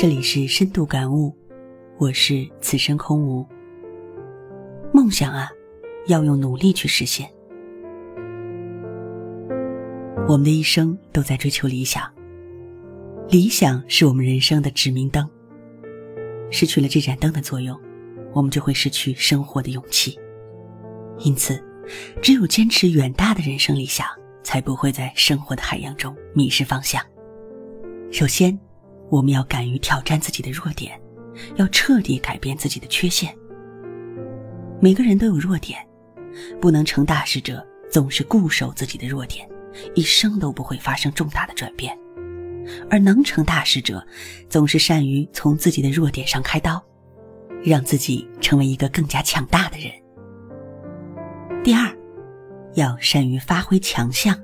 这里是深度感悟，我是此生空无。梦想啊，要用努力去实现。我们的一生都在追求理想，理想是我们人生的指明灯。失去了这盏灯的作用，我们就会失去生活的勇气。因此，只有坚持远大的人生理想，才不会在生活的海洋中迷失方向。首先。我们要敢于挑战自己的弱点，要彻底改变自己的缺陷。每个人都有弱点，不能成大事者总是固守自己的弱点，一生都不会发生重大的转变；而能成大事者，总是善于从自己的弱点上开刀，让自己成为一个更加强大的人。第二，要善于发挥强项，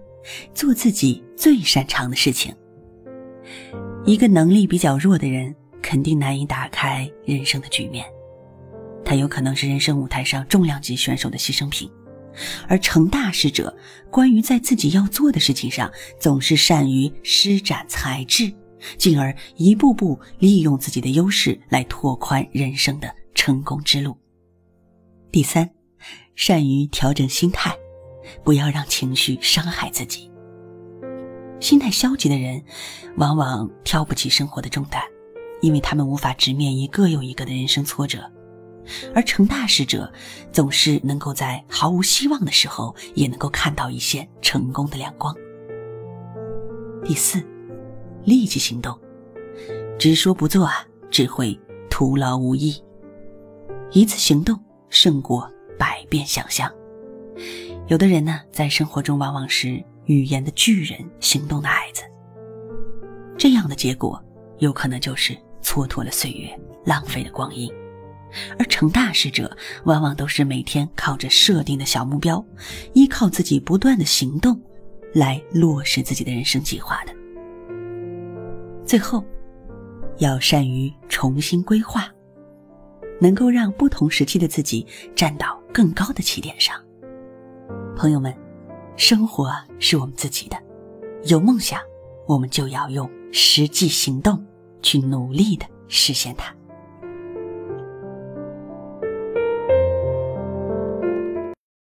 做自己最擅长的事情。一个能力比较弱的人，肯定难以打开人生的局面，他有可能是人生舞台上重量级选手的牺牲品，而成大事者，关于在自己要做的事情上，总是善于施展才智，进而一步步利用自己的优势来拓宽人生的成功之路。第三，善于调整心态，不要让情绪伤害自己。心态消极的人，往往挑不起生活的重担，因为他们无法直面一个又一个的人生挫折；而成大事者，总是能够在毫无希望的时候，也能够看到一线成功的亮光。第四，立即行动，只说不做啊，只会徒劳无益。一次行动胜过百遍想象。有的人呢，在生活中往往是。语言的巨人，行动的矮子。这样的结果，有可能就是蹉跎了岁月，浪费了光阴。而成大事者，往往都是每天靠着设定的小目标，依靠自己不断的行动，来落实自己的人生计划的。最后，要善于重新规划，能够让不同时期的自己站到更高的起点上。朋友们。生活是我们自己的，有梦想，我们就要用实际行动去努力的实现它。